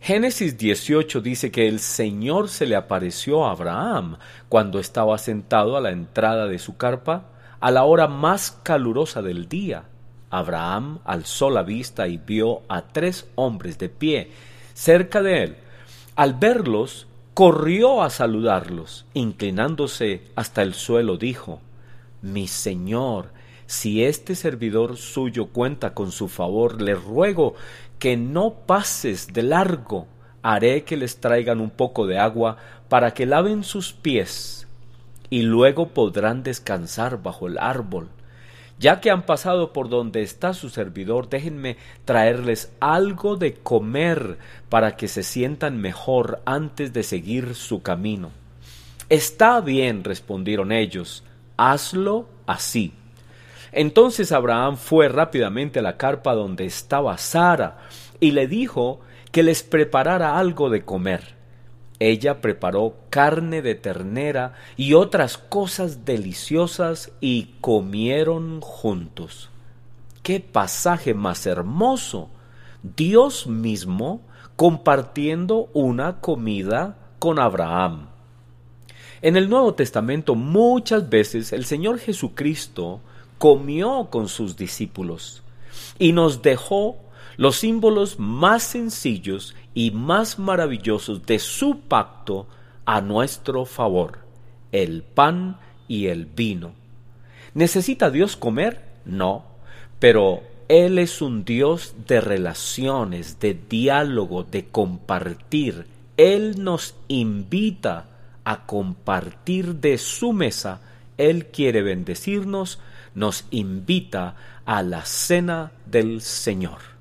Génesis 18 dice que el Señor se le apareció a Abraham cuando estaba sentado a la entrada de su carpa a la hora más calurosa del día. Abraham alzó la vista y vio a tres hombres de pie cerca de él. Al verlos, corrió a saludarlos. Inclinándose hasta el suelo, dijo, Mi Señor, si este servidor suyo cuenta con su favor, le ruego que no pases de largo. Haré que les traigan un poco de agua para que laven sus pies y luego podrán descansar bajo el árbol. Ya que han pasado por donde está su servidor, déjenme traerles algo de comer para que se sientan mejor antes de seguir su camino. Está bien, respondieron ellos, hazlo así. Entonces Abraham fue rápidamente a la carpa donde estaba Sara y le dijo que les preparara algo de comer. Ella preparó carne de ternera y otras cosas deliciosas y comieron juntos. ¡Qué pasaje más hermoso! Dios mismo compartiendo una comida con Abraham. En el Nuevo Testamento muchas veces el Señor Jesucristo comió con sus discípulos y nos dejó los símbolos más sencillos y más maravillosos de su pacto a nuestro favor, el pan y el vino. ¿Necesita Dios comer? No, pero Él es un Dios de relaciones, de diálogo, de compartir. Él nos invita a compartir de su mesa. Él quiere bendecirnos, nos invita a la cena del Señor.